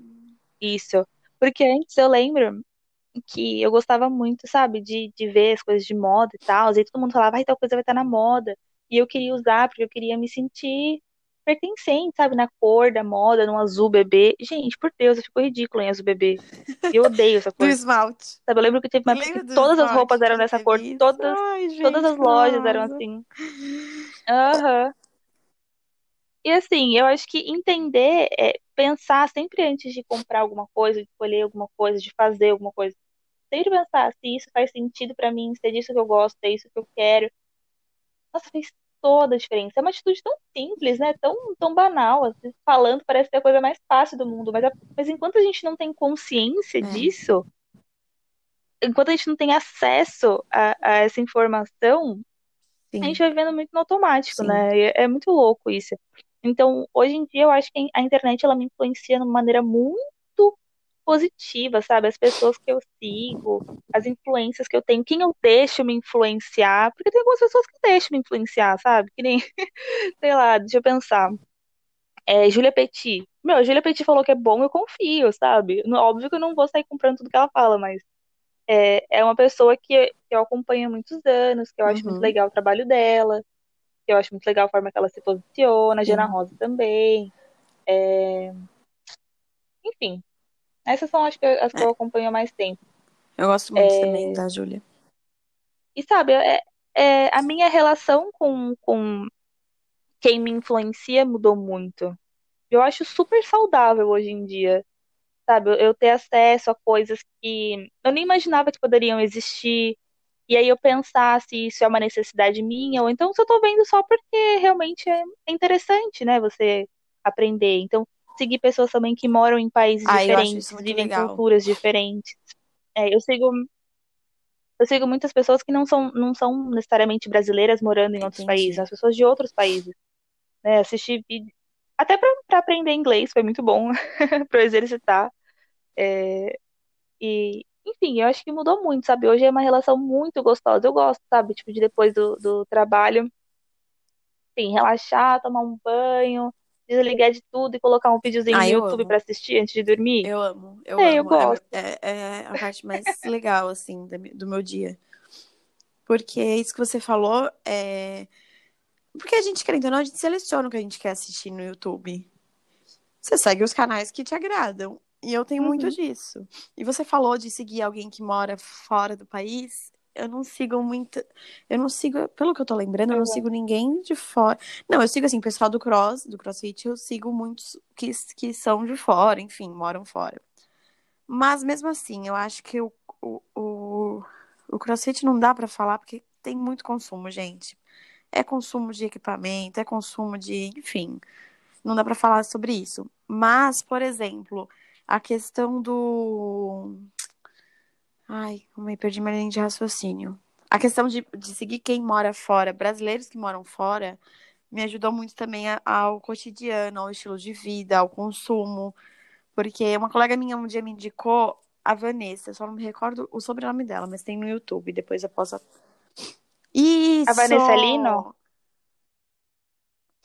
isso. Porque antes eu lembro que eu gostava muito, sabe, de, de ver as coisas de moda e tal, e todo mundo falava, ai, tal coisa vai estar na moda. E eu queria usar porque eu queria me sentir pertencente, sabe? Na cor da moda, no azul bebê. Gente, por Deus, eu fico ridículo em azul bebê. Eu odeio essa Do cor. esmalte. Sabe, eu lembro que teve uma que do todas as roupas eram dessa cor, todas, Ai, gente, todas as lojas eram nossa. assim. Aham. E assim, eu acho que entender, é, pensar sempre antes de comprar alguma coisa, de escolher alguma coisa, de fazer alguma coisa. Sempre pensar se isso faz sentido pra mim, se é disso que eu gosto, se é isso que eu quero. Nossa, fez toda a diferença. É uma atitude tão simples, né? Tão, tão banal. Vezes, falando parece ser a coisa mais fácil do mundo, mas, a- mas enquanto a gente não tem consciência É, disso, enquanto a gente não tem acesso a, a essa informação, a gente sim, vai vivendo muito no automático, sim. né? É, é muito louco isso. Então, hoje em dia, eu acho que a internet ela me influencia de uma maneira muito positiva, sabe? As pessoas que eu sigo, as influências que eu tenho, quem eu deixo me influenciar, porque tem algumas pessoas que deixam me influenciar, sabe? Que nem, sei lá, deixa eu pensar. É, Julia Petit. Meu, a Julia Petit falou que é bom, eu confio, sabe? Óbvio que eu não vou sair comprando tudo que ela fala, mas é, é uma pessoa que, eu acompanho há muitos anos, que eu acho muito Uhum, legal o trabalho dela, que eu acho muito legal a forma que ela se posiciona, a Jana sim. Rosa também. É, enfim, essas são acho que as que É, eu acompanho há mais tempo. eu gosto muito também da Júlia. E sabe, é, é, a minha relação com, com quem me influencia mudou muito. Eu acho super saudável hoje em dia, sabe? Eu, ter acesso a coisas que eu nem imaginava que poderiam existir. E aí eu pensar se isso é uma necessidade minha, ou então se eu tô vendo só porque realmente é é interessante, né? Você aprender. Então, seguir pessoas também que moram em países Ah, diferentes, vivem legal. culturas diferentes. É, eu sigo, eu sigo muitas pessoas que não são, não são necessariamente brasileiras morando em outros países, Entendi. são as pessoas de outros países, né? Assistir vídeo. Até para aprender inglês foi muito bom para exercitar. É, e, enfim, eu acho que mudou muito, sabe? Hoje é uma relação muito gostosa. Eu gosto, sabe? Tipo, de depois do, do trabalho, enfim, relaxar, tomar um banho, desligar de tudo e colocar um videozinho Ah, no eu YouTube pra assistir antes de dormir. Eu amo. Eu É, eu amo. É, gosto. é, é a parte mais legal, assim, do meu dia. Porque isso que você falou é. Porque a gente, querendo ou não, a gente seleciona o que a gente quer assistir no YouTube. Você segue os canais que te agradam. E eu tenho muito Uhum. disso. E você falou de seguir alguém que mora fora do país. Eu não sigo muito. Eu não sigo, pelo que eu tô lembrando, eu não sigo ninguém de fora. Não, eu sigo assim, pessoal do cross, do CrossFit, eu sigo muitos que, que são de fora, enfim, moram fora. Mas mesmo assim, eu acho que o, o, o, o CrossFit não dá pra falar porque tem muito consumo, gente. É consumo de equipamento, é consumo de, enfim, não dá pra falar sobre isso. Mas, por exemplo, a questão do. Ai, como eu perdi minha linha de raciocínio. A questão de, de seguir quem mora fora, brasileiros que moram fora, me ajudou muito também a- ao cotidiano, ao estilo de vida, ao consumo. Porque uma colega minha um dia me indicou a Vanessa, eu só não me recordo o sobrenome dela, mas tem no YouTube, depois eu posso. A Vanessa Lino? Isso!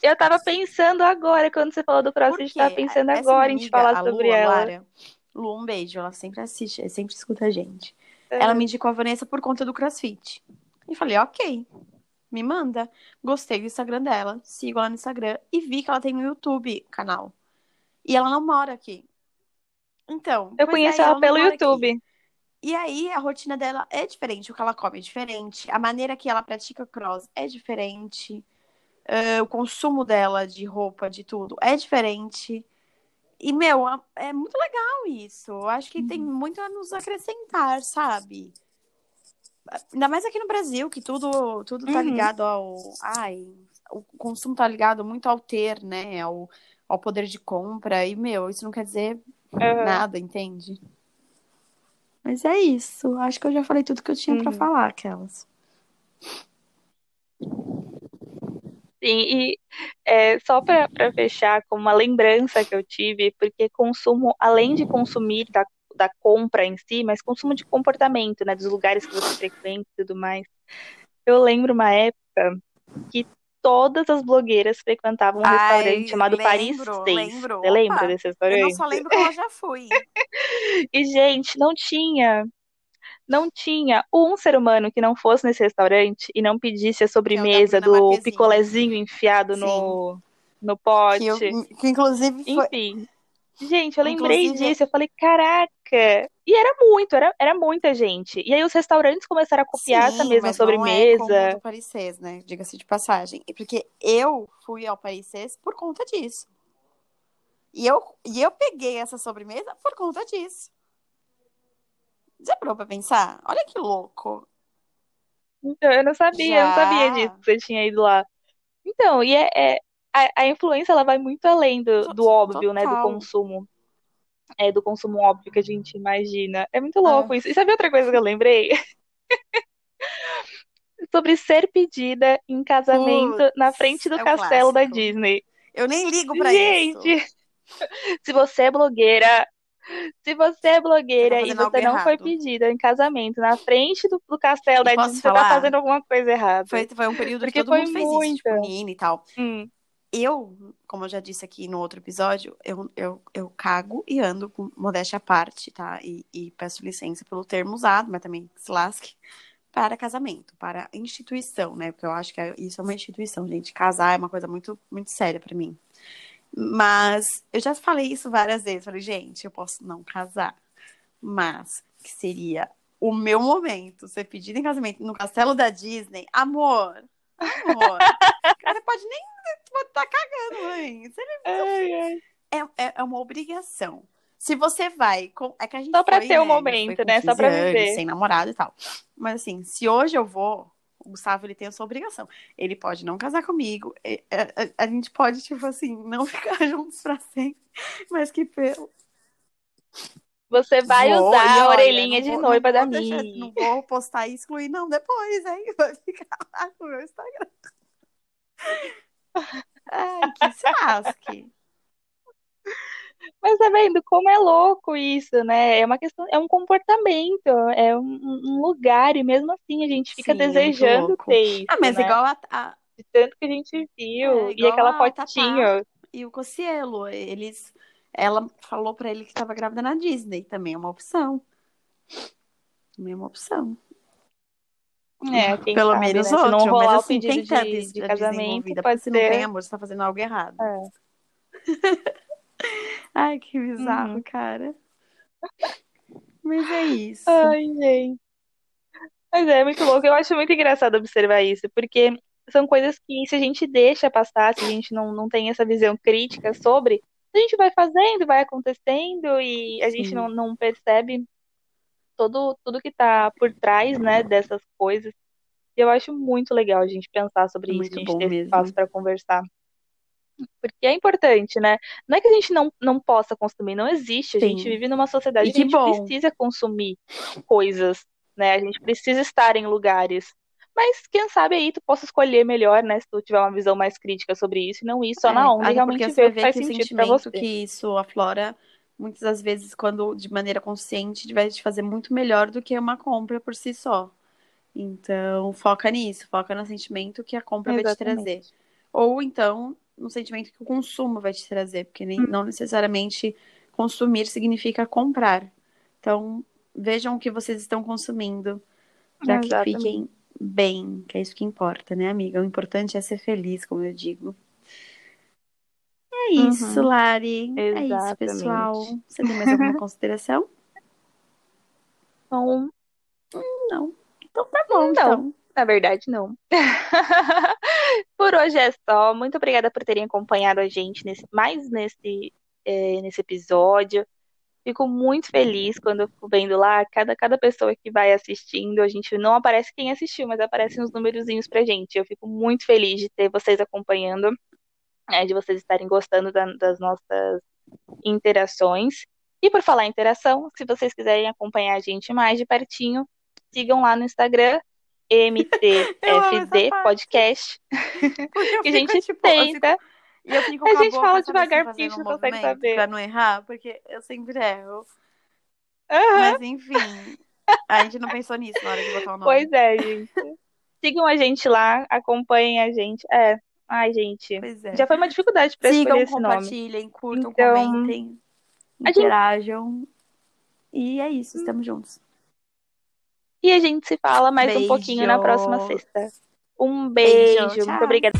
Eu tava pensando agora, quando você falou do CrossFit, eu Porque tava pensando essa agora em te amiga, falar a Lu, sobre a ela. Lara, Lu, um beijo, ela sempre assiste, sempre escuta a gente. Ela me indicou a Vanessa por conta do CrossFit. E falei, ok, me manda. Gostei do Instagram dela, sigo ela no Instagram e vi que ela tem no YouTube canal. E ela não mora aqui. Então, Eu é, conheço ela ela pelo mora aqui. YouTube. E aí, a rotina dela é diferente, o que ela come é diferente, a maneira que ela pratica cross é diferente, eh, o consumo dela de roupa, de tudo, é diferente. E, meu, é muito legal isso. Eu acho que tem muito a nos acrescentar, sabe? Ainda mais aqui no Brasil, que tudo, tudo tá Uhum. ligado ao. Ai, o consumo tá ligado muito ao ter, né? Ao, ao poder de compra. E, meu, isso não quer dizer Uhum. nada, entende? Mas é isso. Acho que eu já falei tudo que eu tinha pra Uhum. falar, aquelas. Sim, e é, só para fechar com uma lembrança que eu tive, porque consumo, além de consumir da, da compra em si, mas consumo de comportamento, né, dos lugares que você frequenta e tudo mais. Eu lembro uma época que todas as blogueiras frequentavam um restaurante Ai, chamado Paris lembro, 6. lembro. Você lembra desse eu não restaurante? só lembro como eu já fui. E, gente, não tinha, não tinha um ser humano que não fosse nesse restaurante e não pedisse a é sobremesa do picolézinho enfiado Sim. no no pote. Que, eu, que inclusive foi... Enfim. Gente, eu lembrei Inclusive- disso. Eu falei, caraca. E era muito, era, era muita gente. E aí os restaurantes começaram a copiar essa Sim, mesma mas não é como sobremesa. do Paris né? Diga-se de passagem. E Porque eu fui ao Paris por conta disso. E eu, e eu peguei essa sobremesa por conta disso. Já parou pra pensar? Olha que louco. Então, eu não sabia, eu não sabia Já. disso que você tinha ido lá. Então, e é, é- a, a influência ela vai muito além do, do óbvio, né? Do Total. consumo. É, do consumo óbvio que a gente imagina. É muito louco isso. E sabe outra coisa que eu lembrei? Sobre ser pedida em casamento Putz, na frente do é castelo da clássico. Disney. Eu nem ligo pra isso. Gente, se você é blogueira, se você é blogueira e você não foi errado. pedida em casamento na frente do, do castelo da Disney, você tá fazendo alguma coisa errada. Foi, foi um período Porque que todo foi mundo fez isso, muita. tipo, Nina e tal. Hum, Eu, como eu já disse aqui no outro episódio, eu, eu, eu cago e ando com modéstia à parte, tá? E, e peço licença pelo termo usado, mas também se lasque, para casamento, para instituição, né? Porque eu acho que é- isso é uma instituição, gente. Casar é uma coisa muito, muito séria pra mim. Mas eu já falei isso várias vezes. Falei, gente, eu posso não casar, mas que seria o meu momento ser pedido em casamento no castelo da Disney, amor. Amor. cara pode nem pode tá cagando, mãe. Ai. é, é, é uma obrigação. Se você vai. Com, é que a gente Só pra foi, ter o né, momento, foi com né? Só 15 pra viver. Sem namorado e tal. Mas assim, se hoje eu vou, o Gustavo ele tem a sua obrigação. Ele pode não casar comigo. A, a- a gente pode, tipo assim, não ficar juntos pra sempre. Mas que pelo. Você vai Vou, usar a orelhinha de vou- noiva da vou deixar- Mi. Não vou postar e excluir, não, depois, aí vai ficar lá no meu Instagram. Ai, que se lasque. Mas tá vendo como é louco isso, né? É uma questão, é um comportamento, é um, um lugar, e mesmo assim a gente fica Sim, é desejando ter isso, Ah, mas né? igual a, a- De tanto que a gente viu. É, e aquela fotinho. e o Cocielo, eles. Ela falou pra ele que tava grávida na Disney, também é uma opção. Também é uma opção. É, Pelo sabe, menos né? Outro, não rolar mas o assim, pedido tem de, de casamento, pode se não tem ser. amor, você tá fazendo algo errado. É. Ai, que bizarro, Uhum. cara. Mas é isso. Ai, gente. Mas é muito louco. Eu acho muito engraçado observar isso, porque são coisas que, se a gente deixa passar, se a gente não, não tem essa visão crítica sobre, a gente vai fazendo, vai acontecendo e a gente Sim. não, não percebe todo, tudo que tá por trás, né, dessas coisas. E eu acho muito legal a gente pensar sobre isso, Muito a gente bom ter mesmo. espaço para conversar. Porque é importante, né? Não é que a gente não, não possa consumir, não existe. A Sim. gente vive numa sociedade E que a gente bom. precisa consumir coisas, né? A gente precisa estar em lugares. Mas quem sabe aí tu possa escolher melhor, né? Se tu tiver uma visão mais crítica sobre isso e não ir só É, na onda e realmente ver o que faz sentido pra sentimento você. que isso aflora, muitas das vezes, quando de maneira consciente, vai te fazer muito melhor do que uma compra por si só. Então, foca nisso, foca no sentimento que a compra vai te trazer. Exatamente. Ou então, no sentimento que o consumo vai te trazer, porque nem, não necessariamente consumir significa comprar. Então, vejam o que vocês estão consumindo para que Exatamente. fiquem bem, que é isso que importa, né, amiga? O importante é ser feliz, como eu digo. É isso, Uhum. Lari. É isso, Exatamente. pessoal. Você tem mais alguma consideração? Então, Não. Então tá bom, Não. então. Na verdade, não. Por hoje é só. Muito obrigada por terem acompanhado a gente nesse, mais nesse, eh, nesse episódio. Fico muito feliz quando eu fico vendo lá cada, cada pessoa que vai assistindo. A gente não aparece quem assistiu, mas aparecem os numerozinhos pra gente. Eu fico muito feliz de ter vocês acompanhando, né, de vocês estarem gostando da- das nossas interações. E por falar em interação, se vocês quiserem acompanhar a gente mais de pertinho, sigam lá no Instagram, MTFD. Podcast, que a gente tipo, tenta. E eu fico A gente fala sabe, devagar assim, porque a gente não consegue saber. Pra não errar, porque eu sempre erro. Aham, Mas enfim, a gente não pensou nisso na hora de botar o nome. Pois é, gente. Sigam a gente lá, acompanhem a gente. É, ai, gente. Pois é. Já foi uma dificuldade pra Sigam, escolher esse nome. compartilhem, curtam, Então, comentem, a gente- interajam. E é isso, estamos juntos. E a gente se fala mais um pouquinho na próxima Beijo. sexta. Um beijo, Beijo, muito obrigada.